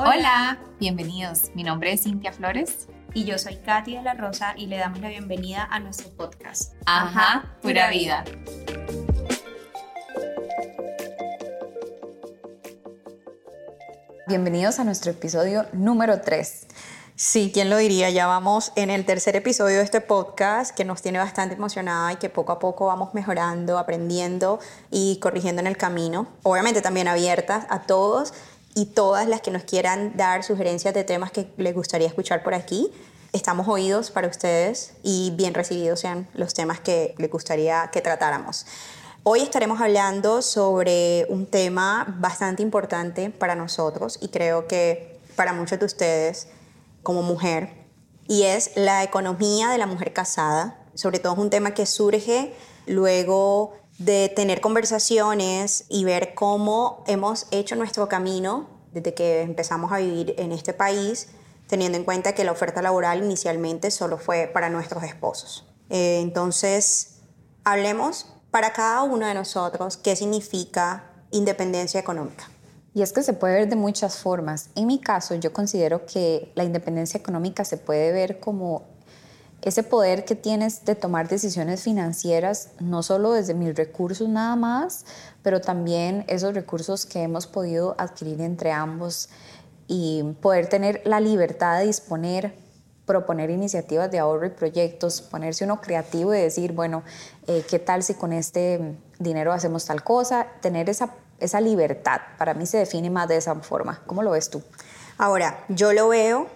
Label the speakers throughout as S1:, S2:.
S1: Hola, bienvenidos. Mi nombre es Cintia Flores.
S2: Y yo soy Katy de la Rosa y le damos la bienvenida a nuestro podcast.
S1: Ajá, pura vida. Bienvenidos a nuestro episodio número 3.
S2: Sí, ¿quién lo diría? Ya vamos en el tercer episodio de este podcast que nos tiene bastante emocionada y que poco a poco vamos mejorando, aprendiendo y corrigiendo en el camino. Obviamente también abiertas a todos y todas las que nos quieran dar sugerencias de temas que les gustaría escuchar por aquí. Estamos oídos para ustedes y bien recibidos sean los temas que les gustaría que tratáramos. Hoy estaremos hablando sobre un tema bastante importante para nosotros y creo que para muchos de ustedes como mujer y es la economía de la mujer casada. Sobre todo es un tema que surge luego de tener conversaciones y ver cómo hemos hecho nuestro camino desde que empezamos a vivir en este país, teniendo en cuenta que la oferta laboral inicialmente solo fue para nuestros esposos. Eh, entonces, hablemos para cada uno de nosotros qué significa independencia económica.
S1: Y es que se puede ver de muchas formas. En mi caso, yo considero que la independencia económica se puede ver como ese poder que tienes de tomar decisiones financieras, no solo desde mis recursos nada más, pero también esos recursos que hemos podido adquirir entre ambos y poder tener la libertad de disponer, proponer iniciativas de ahorro y proyectos, ponerse uno creativo y decir, bueno, eh, ¿qué tal si con este dinero hacemos tal cosa? Tener esa, esa libertad, para mí se define más de esa forma. ¿Cómo lo ves tú?
S2: Ahora, yo lo veo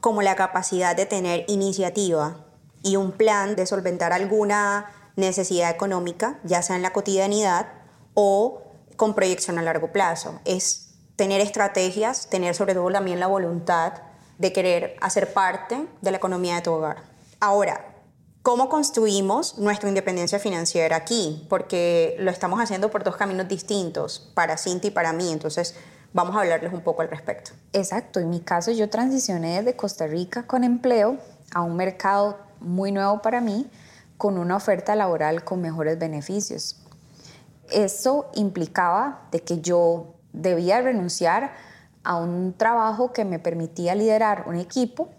S2: como la capacidad de tener iniciativa y un plan de solventar alguna necesidad económica, ya sea en la cotidianidad o con proyección a largo plazo. Es tener estrategias, tener sobre todo también la voluntad de querer hacer parte de la economía de tu hogar. Ahora, ¿cómo construimos nuestra independencia financiera aquí? Porque lo estamos haciendo por dos caminos distintos, para Cinti y para mí. Entonces, vamos a hablarles un poco al respecto.
S1: Exacto, en mi caso yo transicioné desde Costa Rica con empleo a un mercado muy nuevo para mí, con una oferta laboral con mejores beneficios. Eso implicaba de que yo debía renunciar a un trabajo que me permitía liderar un equipo,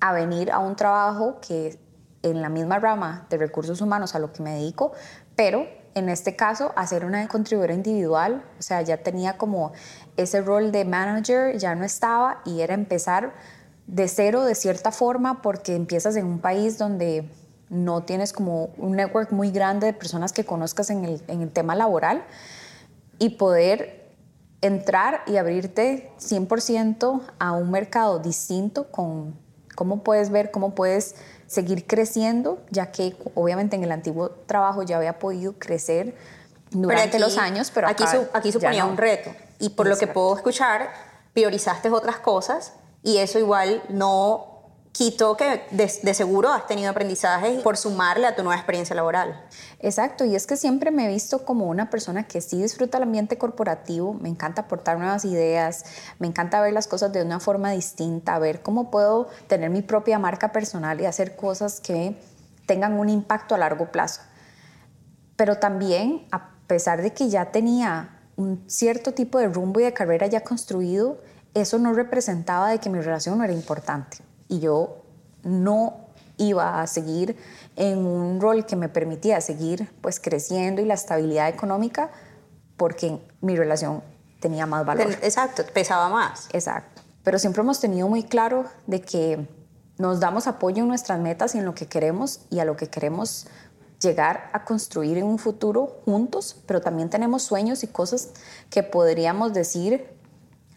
S1: a venir a un trabajo que en la misma rama de recursos humanos a lo que me dedico, pero en este caso a ser una contribuidora individual, o sea, ya tenía como ese rol de manager, ya no estaba y era empezar de cero de cierta forma porque empiezas en un país donde no tienes como un network muy grande de personas que conozcas en el, en el tema laboral y poder entrar y abrirte 100% a un mercado distinto con cómo puedes ver, cómo puedes seguir creciendo, ya que obviamente en el antiguo trabajo ya había podido crecer durante los años, pero
S2: aquí, aquí suponía un reto. Y por lo que puedo escuchar, priorizaste otras cosas y eso igual no quitó que de, seguro has tenido aprendizaje por sumarle a tu nueva experiencia laboral.
S1: Exacto, y es que siempre me he visto como una persona que sí disfruta el ambiente corporativo, me encanta aportar nuevas ideas, me encanta ver las cosas de una forma distinta, ver cómo puedo tener mi propia marca personal y hacer cosas que tengan un impacto a largo plazo. Pero también, a pesar de que ya tenía un cierto tipo de rumbo y de carrera ya construido, eso no representaba de que mi relación no era importante y yo no iba a seguir en un rol que me permitía seguir pues creciendo y la estabilidad económica porque mi relación tenía más valor.
S2: Exacto, pesaba más.
S1: Exacto. Pero siempre hemos tenido muy claro de que nos damos apoyo en nuestras metas y en lo que queremos y a lo que queremos llegar a construir en un futuro juntos, pero también tenemos sueños y cosas que podríamos decir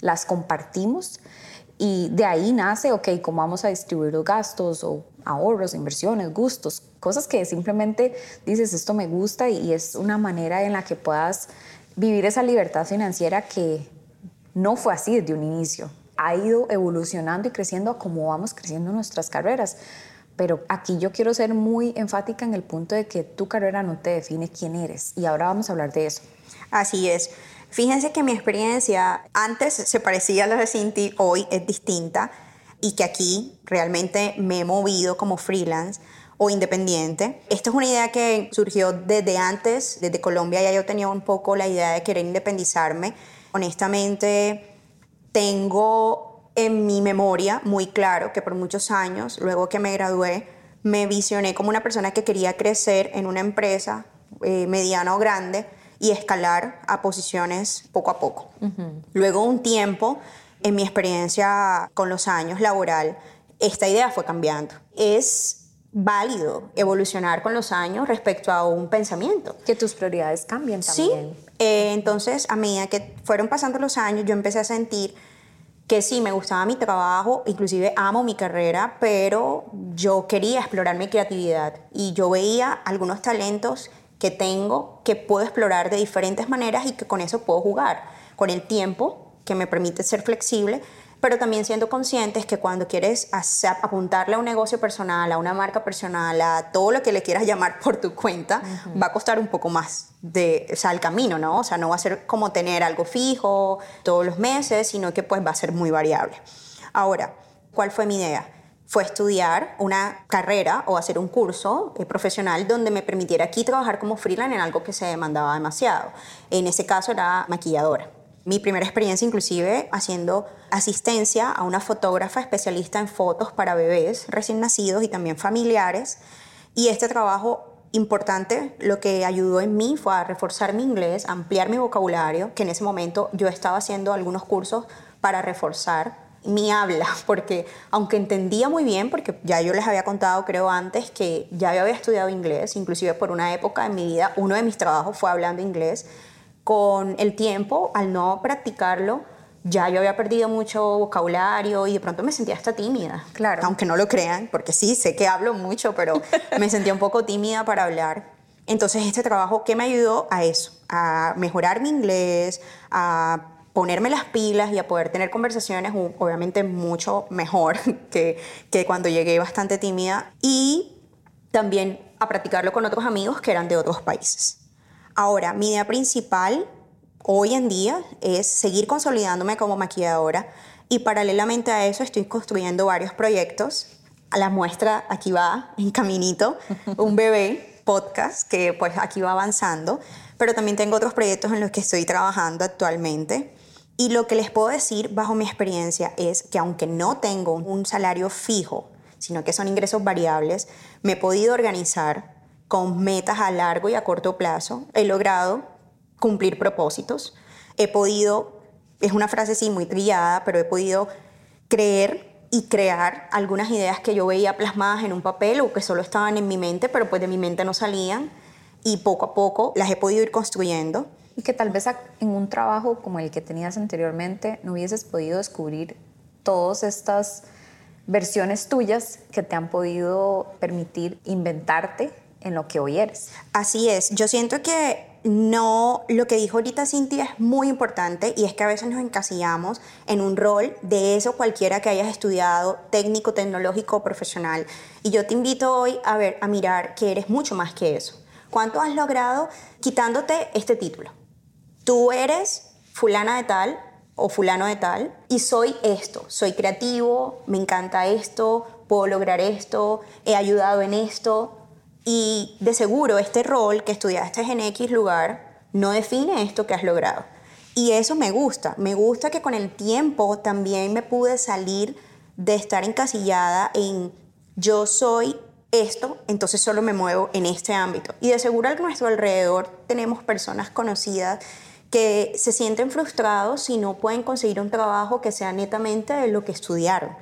S1: las compartimos y de ahí nace, ok, cómo vamos a distribuir los gastos o ahorros, inversiones, gustos, cosas que simplemente dices, esto me gusta y es una manera en la que puedas vivir esa libertad financiera que no fue así desde un inicio. Ha ido evolucionando y creciendo como vamos creciendo nuestras carreras. Pero aquí yo quiero ser muy enfática en el punto de que tu carrera no te define quién eres. Y ahora vamos a hablar de eso.
S2: Así es. Fíjense que mi experiencia antes se parecía a la de Cinti, hoy es distinta y que aquí realmente me he movido como freelance o independiente. Esta es una idea que surgió desde antes, desde Colombia ya yo tenía un poco la idea de querer independizarme. Honestamente, tengo en mi memoria muy claro que por muchos años, luego que me gradué, me visioné como una persona que quería crecer en una empresa eh, mediana o grande y escalar a posiciones poco a poco. Luego un tiempo, en mi experiencia con los años laboral, esta idea fue cambiando. Es válido evolucionar con los años respecto a un pensamiento.
S1: Que tus prioridades cambien también.
S2: Sí, eh, entonces a medida que fueron pasando los años, yo empecé a sentir que sí, me gustaba mi trabajo, inclusive amo mi carrera, pero yo quería explorar mi creatividad y yo veía algunos talentos que tengo que puedo explorar de diferentes maneras y que con eso puedo jugar, con el tiempo que me permite ser flexible, pero también siendo conscientes que cuando quieres apuntarle a un negocio personal, a una marca personal, a todo lo que le quieras llamar por tu cuenta, va a costar un poco más de, o sea, el camino, ¿no? O sea, no va a ser como tener algo fijo todos los meses, sino que pues va a ser muy variable. Ahora, ¿cuál fue mi idea? Fue estudiar una carrera o hacer un curso eh, profesional donde me permitiera aquí trabajar como freelance en algo que se demandaba demasiado. En ese caso era maquilladora. Mi primera experiencia inclusive haciendo asistencia a una fotógrafa especialista en fotos para bebés recién nacidos y también familiares. Y este trabajo importante lo que ayudó en mí fue a reforzar mi inglés, ampliar mi vocabulario, que en ese momento yo estaba haciendo algunos cursos para reforzar mi habla, porque aunque entendía muy bien, porque ya yo les había contado creo antes que ya yo había estudiado inglés, inclusive por una época en mi vida, uno de mis trabajos fue hablando inglés, con el tiempo, al no practicarlo, ya yo había perdido mucho vocabulario y de pronto me sentía hasta tímida.
S1: Claro.
S2: Aunque no lo crean, porque sí, sé que hablo mucho, pero me sentía un poco tímida para hablar. Entonces este trabajo, ¿qué me ayudó a eso? A mejorar mi inglés, a ponerme las pilas y a poder tener conversaciones obviamente mucho mejor que, que cuando llegué bastante tímida y también a practicarlo con otros amigos que eran de otros países. Ahora, mi idea principal hoy en día es seguir consolidándome como maquilladora y paralelamente a eso estoy construyendo varios proyectos. A la muestra aquí va en caminito un bebé podcast que pues aquí va avanzando, pero también tengo otros proyectos en los que estoy trabajando actualmente. Y lo que les puedo decir bajo mi experiencia es que aunque no tengo un salario fijo, sino que son ingresos variables, me he podido organizar con metas a largo y a corto plazo. He logrado cumplir propósitos. He podido, es una frase sí muy trillada, pero he podido creer y crear algunas ideas que yo veía plasmadas en un papel o que solo estaban en mi mente, pero pues de mi mente no salían y poco a poco las he podido ir construyendo.
S1: Y que tal vez en un trabajo como el que tenías anteriormente no hubieses podido descubrir todas estas versiones tuyas que te han podido permitir inventarte en lo que hoy eres.
S2: Así es, yo siento que no, lo que dijo ahorita Cintia es muy importante y es que a veces nos encasillamos en un rol de eso cualquiera que hayas estudiado, técnico, tecnológico, profesional. Y yo te invito hoy a ver, a mirar que eres mucho más que eso. ¿Cuánto has logrado quitándote este título? Tú eres fulana de tal o fulano de tal y soy esto, soy creativo, me encanta esto, puedo lograr esto, he ayudado en esto, y de seguro este rol que estudiaste en X lugar no define esto que has logrado. Y eso me gusta. Me gusta que con el tiempo también me pude salir de estar encasillada en yo soy esto, entonces solo me muevo en este ámbito. Y de seguro a nuestro alrededor tenemos personas conocidas que se sienten frustrados si no pueden conseguir un trabajo que sea netamente de lo que estudiaron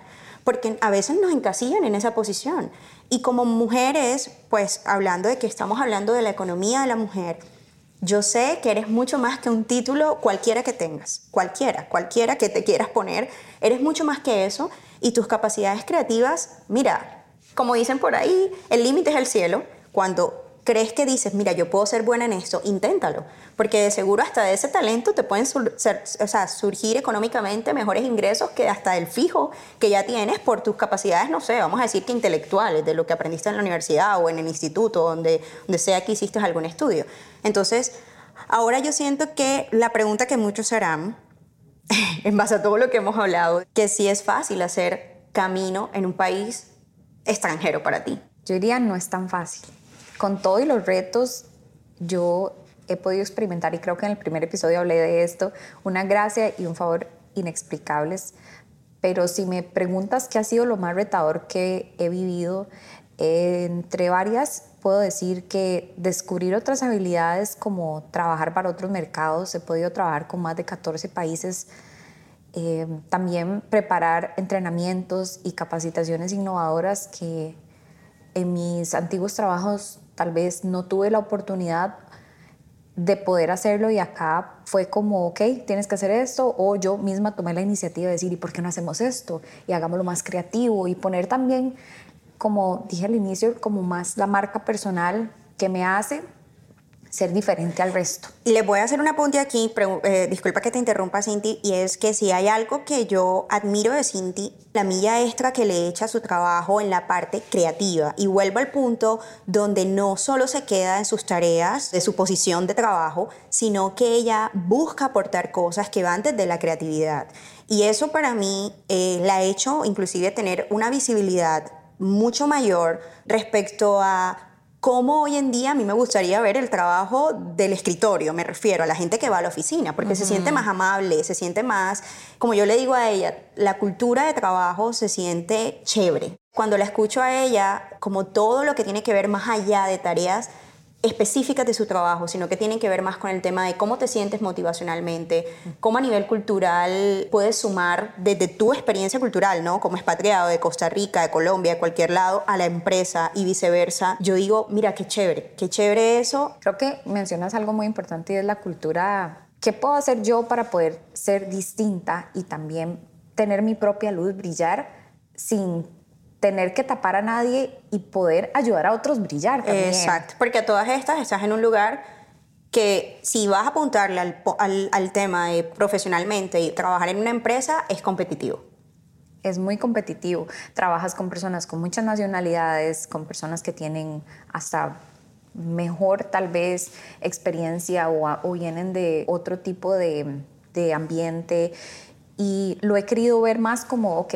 S2: porque a veces nos encasillan en esa posición. Y como mujeres, pues hablando de que estamos hablando de la economía de la mujer, yo sé que eres mucho más que un título cualquiera que tengas, cualquiera, cualquiera que te quieras poner, eres mucho más que eso y tus capacidades creativas, mira, como dicen por ahí, el límite es el cielo. Cuando crees que dices, mira, yo puedo ser buena en esto, inténtalo, porque de seguro hasta de ese talento te pueden surgir económicamente mejores ingresos que hasta el fijo que ya tienes por tus capacidades, no sé, vamos a decir que intelectuales, de lo que aprendiste en la universidad o en el instituto, donde, donde sea que hiciste algún estudio. Entonces, ahora yo siento que la pregunta que muchos harán, en base a todo lo que hemos hablado, que si es fácil hacer camino en un país extranjero para ti.
S1: Yo diría no es tan fácil con todo y los retos, yo he podido experimentar, y creo que en el primer episodio hablé de esto, una gracia y un favor inexplicables. Pero si me preguntas qué ha sido lo más retador que he vivido, entre varias puedo decir que descubrir otras habilidades como trabajar para otros mercados, he podido trabajar con más de 14 países, eh, también preparar entrenamientos y capacitaciones innovadoras que en mis antiguos trabajos tal vez no tuve la oportunidad de poder hacerlo y acá fue como, ok, tienes que hacer esto, o yo misma tomé la iniciativa de decir, ¿y por qué no hacemos esto? Y hagámoslo más creativo y poner también, como dije al inicio, como más la marca personal que me hace ser diferente al resto.
S2: Le voy a hacer un apunte aquí, eh, disculpa que te interrumpa Cinti, y es que si hay algo que yo admiro de Cinti, la milla extra que le echa a su trabajo en la parte creativa. Y vuelvo al punto donde no solo se queda en sus tareas, de su posición de trabajo, sino que ella busca aportar cosas que van desde la creatividad. Y eso para mí eh, la ha hecho inclusive tener una visibilidad mucho mayor respecto a cómo hoy en día a mí me gustaría ver el trabajo del escritorio, me refiero a la gente que va a la oficina, porque se siente más amable, se siente más, como yo le digo a ella, la cultura de trabajo se siente chévere. Cuando la escucho a ella, como todo lo que tiene que ver más allá de tareas específicas de su trabajo, sino que tienen que ver más con el tema de cómo te sientes motivacionalmente, cómo a nivel cultural puedes sumar desde tu experiencia cultural, ¿no? Como expatriado de Costa Rica, de Colombia, de cualquier lado, a la empresa y viceversa. Yo digo, mira, qué chévere, qué chévere eso.
S1: Creo que mencionas algo muy importante y es la cultura. ¿Qué puedo hacer yo para poder ser distinta y también tener mi propia luz, brillar sin tener que tapar a nadie y poder ayudar a otros a brillar también.
S2: Exacto, porque a todas estas estás en un lugar que si vas a apuntarle al, al, tema de profesionalmente y trabajar en una empresa es competitivo.
S1: Es muy competitivo. Trabajas con personas con muchas nacionalidades, con personas que tienen hasta mejor tal vez experiencia o, o vienen de otro tipo de, de ambiente. Y lo he querido ver más como, ok,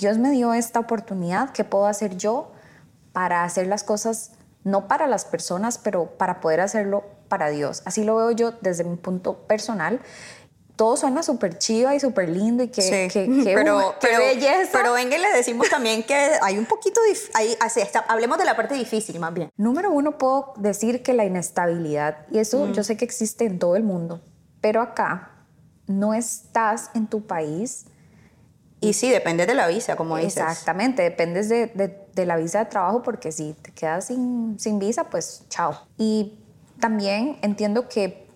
S1: Dios me dio esta oportunidad, ¿qué puedo hacer yo para hacer las cosas, no para las personas, pero para poder hacerlo para Dios? Así lo veo yo desde mi punto personal todo suena súper chiva y súper lindo y que, sí.
S2: pero, belleza. Pero venga, le decimos también que hay un poquito, ahí, así está, hablemos de la parte difícil más bien.
S1: Número uno, puedo decir que la inestabilidad, y eso yo sé que existe en todo el mundo, pero acá no estás en tu país
S2: y sí, depende de la visa, como dices.
S1: Exactamente, dependes de, de, la visa de trabajo porque si te quedas sin, sin visa, pues chao. Y también entiendo que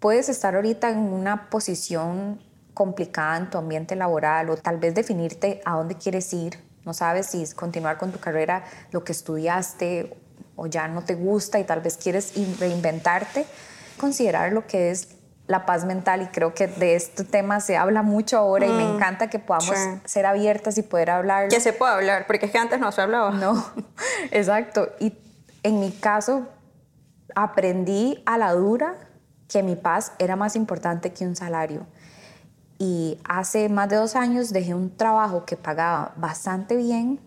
S1: puedes estar ahorita en una posición complicada en tu ambiente laboral o tal vez definirte a dónde quieres ir. No sabes si es continuar con tu carrera, lo que estudiaste o ya no te gusta y tal vez quieres reinventarte. Considerar lo que es la paz mental y creo que de este tema se habla mucho ahora y me mm, encanta que podamos ser abiertas y poder hablar.
S2: Que se pueda hablar, porque es que antes no se hablaba.
S1: No, exacto. Y en mi caso aprendí a la dura que mi paz era más importante que un salario. Y hace más de dos años dejé un trabajo que pagaba bastante bien,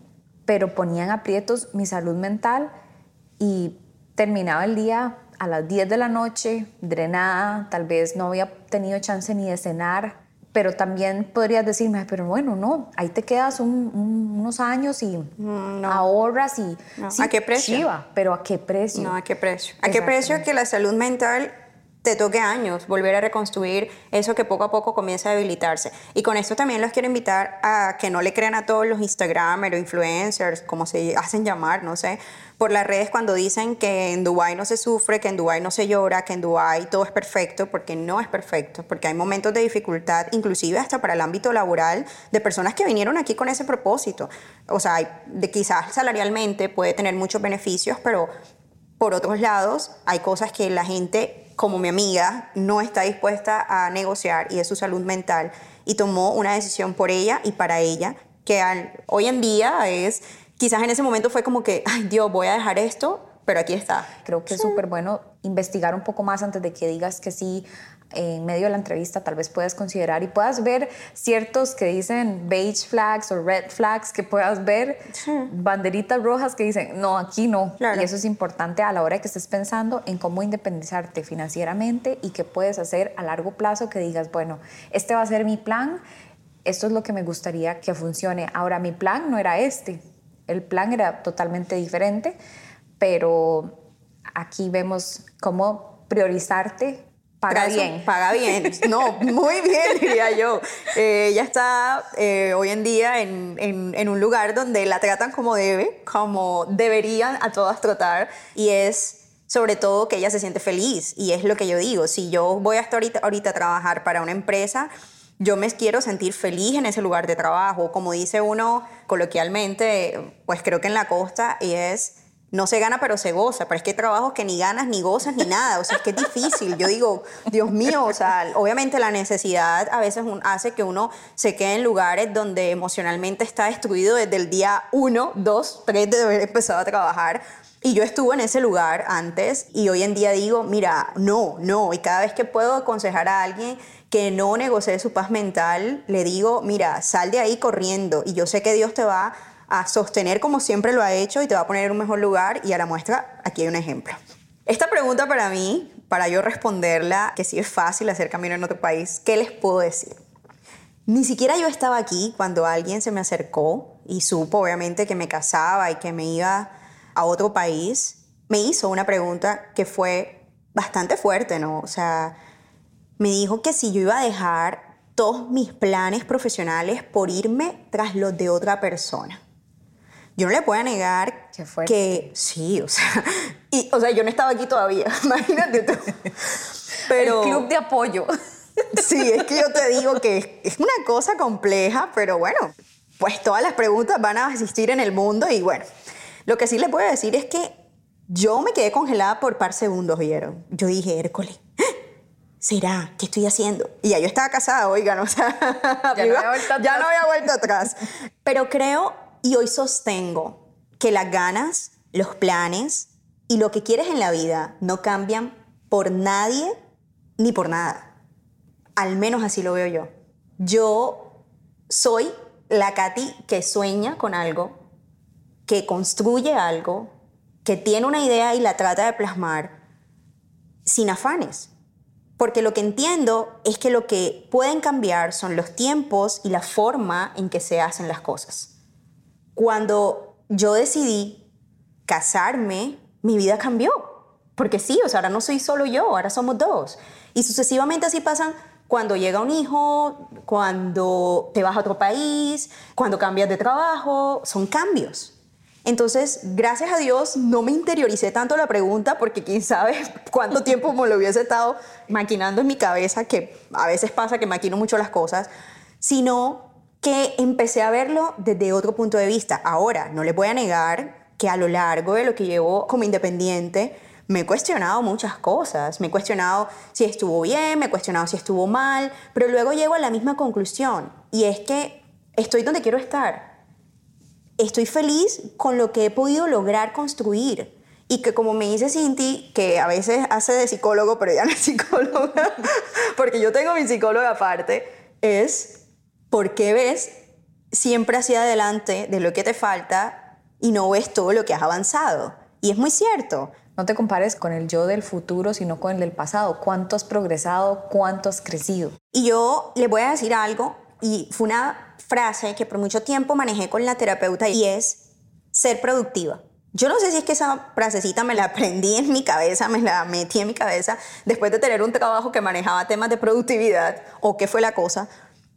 S1: pero ponía en aprietos mi salud mental y terminaba el día a las 10 de la noche, drenada, tal vez no había tenido chance ni de cenar, pero también podrías decirme, pero bueno, no, ahí te quedas unos años y mm, ahorras y...
S2: ¿A qué precio?
S1: pero ¿a qué precio?
S2: No, ¿a qué precio? ¿A qué precio que la salud mental te toque años volver a reconstruir eso que poco a poco comienza a debilitarse. Y con esto también los quiero invitar a que no le crean a todos los Instagramers o influencers, como se hacen llamar, no sé, por las redes cuando dicen que en Dubai no se sufre, que en Dubai no se llora, que en Dubai todo es perfecto, porque no es perfecto, porque hay momentos de dificultad, inclusive hasta para el ámbito laboral, de personas que vinieron aquí con ese propósito. O sea, de quizás salarialmente puede tener muchos beneficios, pero por otros lados hay cosas que la gente como mi amiga, no está dispuesta a negociar y es su salud mental y tomó una decisión por ella y para ella que hoy en día es, quizás en ese momento fue como que, ay Dios, voy a dejar esto, pero aquí está.
S1: Creo que es súper bueno investigar un poco más antes de que digas que sí en medio de la entrevista tal vez puedas considerar y puedas ver ciertos que dicen beige flags o red flags, que puedas ver banderitas rojas que dicen, no, aquí no. Y eso es importante a la hora que estés pensando en cómo independizarte financieramente y qué puedes hacer a largo plazo que digas, bueno, este va a ser mi plan, esto es lo que me gustaría que funcione. Ahora, mi plan no era este, el plan era totalmente diferente, pero aquí vemos cómo priorizarte Paga bien.
S2: Paga bien. No, muy bien, diría yo. Eh, ella está eh, hoy en día en, en, un lugar donde la tratan como debe, como deberían a todas tratar, y es sobre todo que ella se siente feliz. Y es lo que yo digo, si yo voy hasta ahorita, ahorita a trabajar para una empresa, yo me quiero sentir feliz en ese lugar de trabajo. Como dice uno coloquialmente, pues creo que en la costa, y es no se gana, pero se goza. Pero es que trabajos que ni ganas, ni gozas, ni nada. O sea, es que es difícil. Yo digo, Dios mío, o sea, obviamente la necesidad a veces hace que uno se quede en lugares donde emocionalmente está destruido desde el día uno, dos, tres de haber empezado a trabajar. Y yo estuve en ese lugar antes y hoy en día digo, mira, no, no. Y cada vez que puedo aconsejar a alguien que no negocie su paz mental, le digo, mira, sal de ahí corriendo y yo sé que Dios te va sostener como siempre lo ha hecho y te va a poner en un mejor lugar y a la muestra aquí hay un ejemplo. Esta pregunta para mí, para yo responderla, que sí es fácil hacer camino en otro país, ¿qué les puedo decir? Ni siquiera yo estaba aquí cuando alguien se me acercó y supo obviamente que me casaba y que me iba a otro país, me hizo una pregunta que fue bastante fuerte, ¿no? O sea, me dijo que si yo iba a dejar todos mis planes profesionales por irme tras los de otra persona. Yo no le puedo negar que sí, o sea, y, o sea, yo no estaba aquí todavía, imagínate tú.
S1: Pero, El club de apoyo.
S2: Sí, es que yo te digo que es una cosa compleja, pero bueno, pues todas las preguntas van a existir en el mundo y bueno, lo que sí le puedo decir es que yo me quedé congelada por par segundos, ¿vieron? Yo dije, Hércules, ¿será? ¿Qué estoy haciendo? Y ya yo estaba casada, oigan, o sea, ya, no, había vuelto ya no había vuelto atrás. Pero creo y hoy sostengo que las ganas, los planes y lo que quieres en la vida no cambian por nadie ni por nada. Al menos así lo veo yo. Yo soy la Katy que sueña con algo, que construye algo, que tiene una idea y la trata de plasmar sin afanes. Porque lo que entiendo es que lo que pueden cambiar son los tiempos y la forma en que se hacen las cosas. Cuando yo decidí casarme, mi vida cambió. Porque sí, o sea, ahora no soy solo yo, ahora somos dos. Y sucesivamente así pasan cuando llega un hijo, cuando te vas a otro país, cuando cambias de trabajo, son cambios. Entonces, gracias a Dios, no me interioricé tanto la pregunta porque quién sabe cuánto tiempo me lo hubiese estado maquinando en mi cabeza, que a veces pasa que maquino mucho las cosas, sino que empecé a verlo desde otro punto de vista. Ahora, no le voy a negar que a lo largo de lo que llevo como independiente, me he cuestionado muchas cosas. Me he cuestionado si estuvo bien, me he cuestionado si estuvo mal, pero luego llego a la misma conclusión y es que estoy donde quiero estar. Estoy feliz con lo que he podido lograr construir. Y que como me dice Cinti, que a veces hace de psicólogo, pero ya no es psicóloga, porque yo tengo mi psicóloga aparte, es ¿por qué ves siempre hacia adelante de lo que te falta y no ves todo lo que has avanzado? Y es muy cierto.
S1: No te compares con el yo del futuro, sino con el del pasado. ¿Cuánto has progresado? ¿Cuánto has crecido?
S2: Y yo le voy a decir algo, y fue una frase que por mucho tiempo manejé con la terapeuta, y es ser productiva. Yo no sé si es que esa frasecita me la aprendí en mi cabeza, me la metí en mi cabeza después de tener un trabajo que manejaba temas de productividad o qué fue la cosa,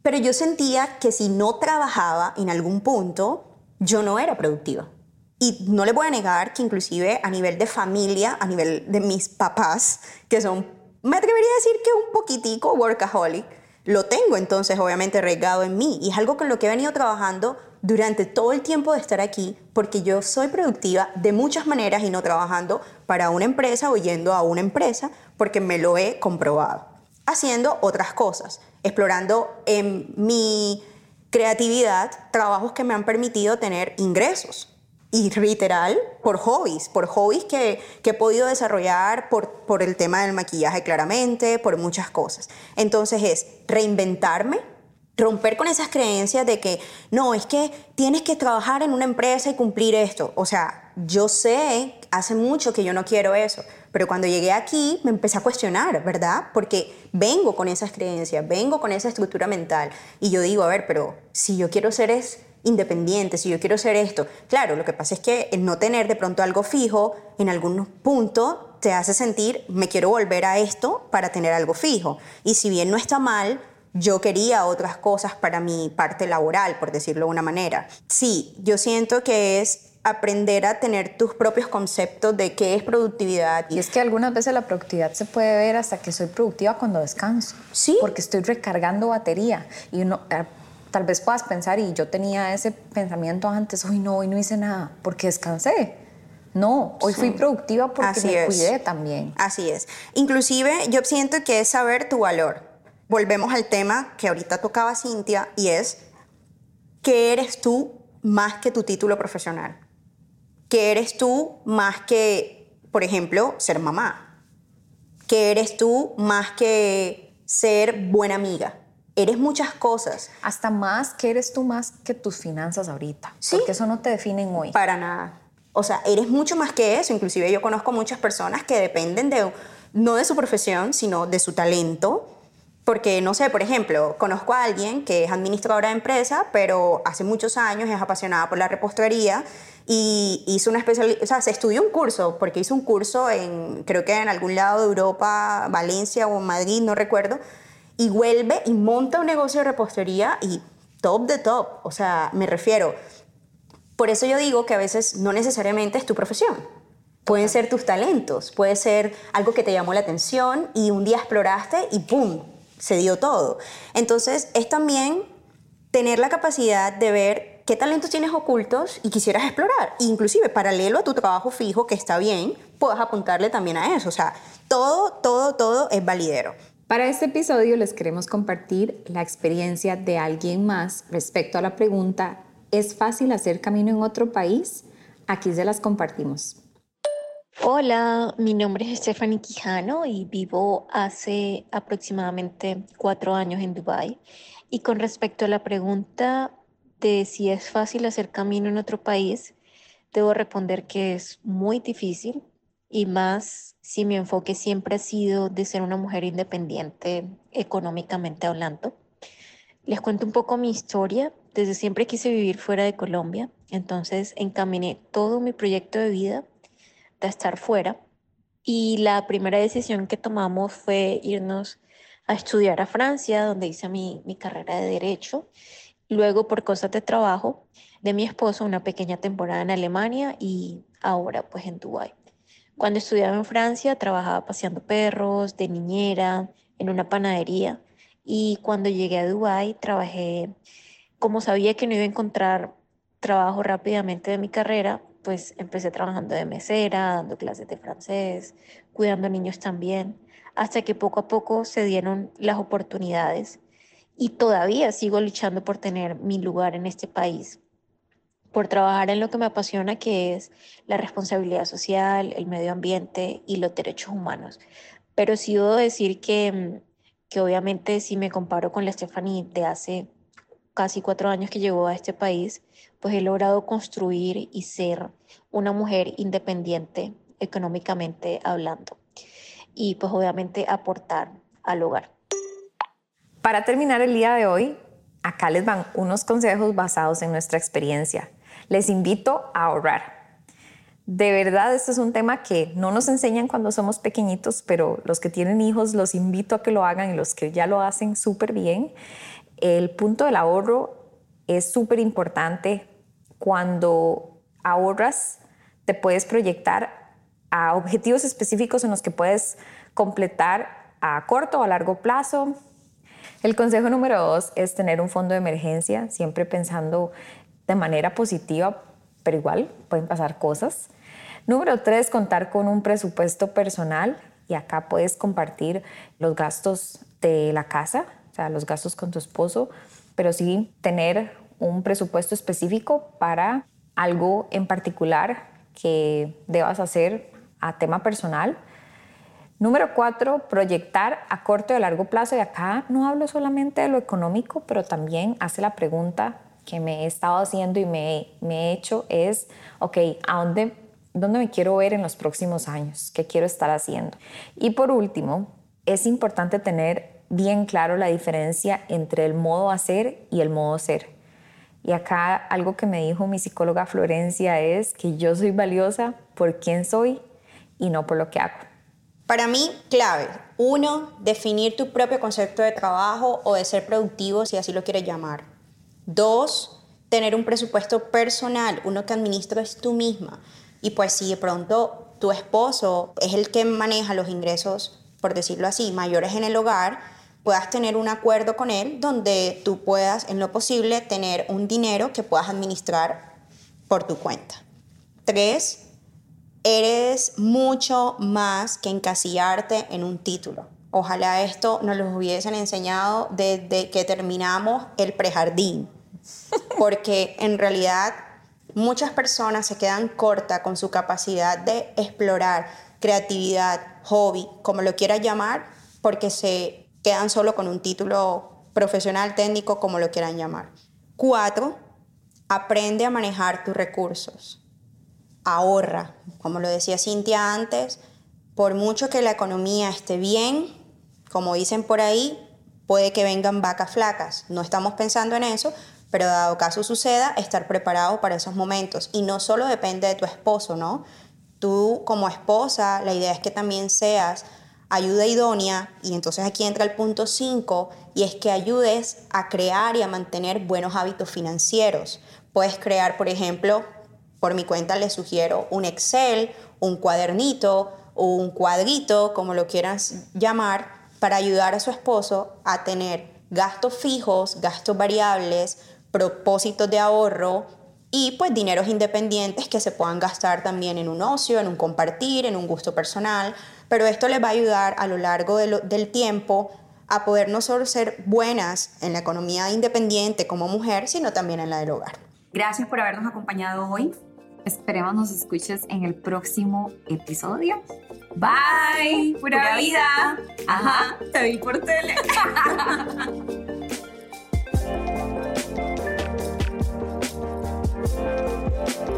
S2: pero yo sentía que si no trabajaba en algún punto, yo no era productiva. Y no le voy a negar que inclusive a nivel de familia, a nivel de mis papás, que son, me atrevería a decir que un poquitico workaholic, lo tengo entonces obviamente regado en mí. Y es algo con lo que he venido trabajando durante todo el tiempo de estar aquí, porque yo soy productiva de muchas maneras y no trabajando para una empresa o yendo a una empresa, porque me lo he comprobado. Haciendo otras cosas explorando en mi creatividad trabajos que me han permitido tener ingresos. Y literal, por hobbies, por hobbies que, que he podido desarrollar por, por el tema del maquillaje claramente, por muchas cosas. Entonces es reinventarme, romper con esas creencias de que no, es que tienes que trabajar en una empresa y cumplir esto. O sea, yo sé, hace mucho que yo no quiero eso, pero cuando llegué aquí me empecé a cuestionar, ¿verdad? Porque vengo con esas creencias, vengo con esa estructura mental y yo digo, a ver, pero si yo quiero ser es independiente, si yo quiero ser esto, claro, lo que pasa es que el no tener de pronto algo fijo en algún punto te hace sentir, me quiero volver a esto para tener algo fijo. Y si bien no está mal, yo quería otras cosas para mi parte laboral, por decirlo de una manera. Sí, yo siento que es aprender a tener tus propios conceptos de qué es productividad.
S1: Y es que algunas veces la productividad se puede ver hasta que soy productiva cuando descanso.
S2: Sí.
S1: Porque estoy recargando batería. Y uno, eh, tal vez puedas pensar, y yo tenía ese pensamiento antes, hoy no, hoy no hice nada, porque descansé. No, hoy fui productiva porque me cuidé también.
S2: Así es. Inclusive yo siento que es saber tu valor volvemos al tema que ahorita tocaba Cintia y es, ¿qué eres tú más que tu título profesional? ¿Qué eres tú más que, por ejemplo, ser mamá? ¿Qué eres tú más que ser buena amiga? Eres muchas cosas.
S1: Hasta más que eres tú más que tus finanzas ahorita. ¿Sí? Porque eso no te definen hoy.
S2: Para nada. O sea, eres mucho más que eso. Inclusive yo conozco muchas personas que dependen de, no de su profesión, sino de su talento porque, no sé, por ejemplo, conozco a alguien que es administradora de empresa, pero hace muchos años es apasionada por la repostería y hizo una especialidad, o sea, se estudió un curso, porque hizo un curso en, creo que en algún lado de Europa, Valencia o Madrid, no recuerdo, y vuelve y monta un negocio de repostería y top de top, o sea, me refiero. Por eso yo digo que a veces no necesariamente es tu profesión. Pueden ser tus talentos, puede ser algo que te llamó la atención y un día exploraste y ¡pum! Se dio todo. Entonces es también tener la capacidad de ver qué talentos tienes ocultos y quisieras explorar. Inclusive paralelo a tu trabajo fijo, que está bien, puedas apuntarle también a eso. O sea, todo, todo, todo es validero.
S1: Para este episodio les queremos compartir la experiencia de alguien más respecto a la pregunta, ¿es fácil hacer camino en otro país? Aquí se las compartimos.
S3: Hola, mi nombre es Stephanie Quijano y vivo hace aproximadamente cuatro años en Dubái. Y con respecto a la pregunta de si es fácil hacer camino en otro país, debo responder que es muy difícil y más si mi enfoque siempre ha sido de ser una mujer independiente económicamente hablando. Les cuento un poco mi historia. Desde siempre quise vivir fuera de Colombia, entonces encaminé todo mi proyecto de vida estar fuera. Y la primera decisión que tomamos fue irnos a estudiar a Francia, donde hice mi, mi carrera de derecho. Luego, por cosas de trabajo de mi esposo, una pequeña temporada en Alemania y ahora pues en Dubái. Cuando estudiaba en Francia, trabajaba paseando perros, de niñera, en una panadería. Y cuando llegué a Dubái, trabajé, como sabía que no iba a encontrar trabajo rápidamente de mi carrera, pues empecé trabajando de mesera, dando clases de francés, cuidando niños también, hasta que poco a poco se dieron las oportunidades y todavía sigo luchando por tener mi lugar en este país, por trabajar en lo que me apasiona, que es la responsabilidad social, el medio ambiente y los derechos humanos. Pero sí debo decir que, que obviamente si me comparo con la Stephanie de hace casi cuatro años que llegó a este país, pues he logrado construir y ser una mujer independiente económicamente hablando y pues obviamente aportar al hogar.
S1: Para terminar el día de hoy, acá les van unos consejos basados en nuestra experiencia. Les invito a ahorrar. De verdad, este es un tema que no nos enseñan cuando somos pequeñitos, pero los que tienen hijos los invito a que lo hagan y los que ya lo hacen súper bien. El punto del ahorro es súper importante cuando ahorras, te puedes proyectar a objetivos específicos en los que puedes completar a corto o a largo plazo. El consejo número dos es tener un fondo de emergencia, siempre pensando de manera positiva, pero igual pueden pasar cosas. Número tres, contar con un presupuesto personal y acá puedes compartir los gastos de la casa, o sea, los gastos con tu esposo, pero sí tener un presupuesto específico para algo en particular que debas hacer a tema personal. Número cuatro, proyectar a corto y a largo plazo. Y acá no hablo solamente de lo económico, pero también hace la pregunta que me he estado haciendo y me, me he hecho es, ok, ¿a dónde, dónde me quiero ver en los próximos años? ¿Qué quiero estar haciendo? Y por último, es importante tener bien claro la diferencia entre el modo hacer y el modo ser. Y acá algo que me dijo mi psicóloga Florencia es que yo soy valiosa por quién soy y no por lo que hago.
S2: Para mí, clave. Uno, definir tu propio concepto de trabajo o de ser productivo, si así lo quieres llamar. Dos, tener un presupuesto personal, uno que administres tú misma. Y pues si de pronto tu esposo es el que maneja los ingresos, por decirlo así, mayores en el hogar, puedas tener un acuerdo con él donde tú puedas, en lo posible, tener un dinero que puedas administrar por tu cuenta. Tres, eres mucho más que encasillarte en un título. Ojalá esto nos lo hubiesen enseñado desde que terminamos el prejardín, porque en realidad muchas personas se quedan cortas con su capacidad de explorar creatividad, hobby, como lo quieras llamar, porque se quedan solo con un título profesional, técnico, como lo quieran llamar. Cuatro, aprende a manejar tus recursos ahorra. Como lo decía Cintia antes, por mucho que la economía esté bien, como dicen por ahí, puede que vengan vacas flacas. No estamos pensando en eso, pero dado caso suceda, estar preparado para esos momentos. Y no solo depende de tu esposo, ¿no? Tú como esposa, la idea es que también seas ayuda idónea, y entonces aquí entra el punto 5, y es que ayudes a crear y a mantener buenos hábitos financieros. Puedes crear, por ejemplo, por mi cuenta les sugiero un Excel, un cuadernito, un cuadrito, como lo quieras llamar, para ayudar a su esposo a tener gastos fijos, gastos variables, propósitos de ahorro y pues dineros independientes que se puedan gastar también en un ocio, en un compartir, en un gusto personal, pero esto les va a ayudar a lo largo de lo, del tiempo a poder no solo ser buenas en la economía independiente como mujer, sino también en la del hogar.
S1: Gracias por habernos acompañado hoy. Esperemos nos escuches en el próximo episodio. Bye, pura, pura vida. vida. Ajá, te vi por tele.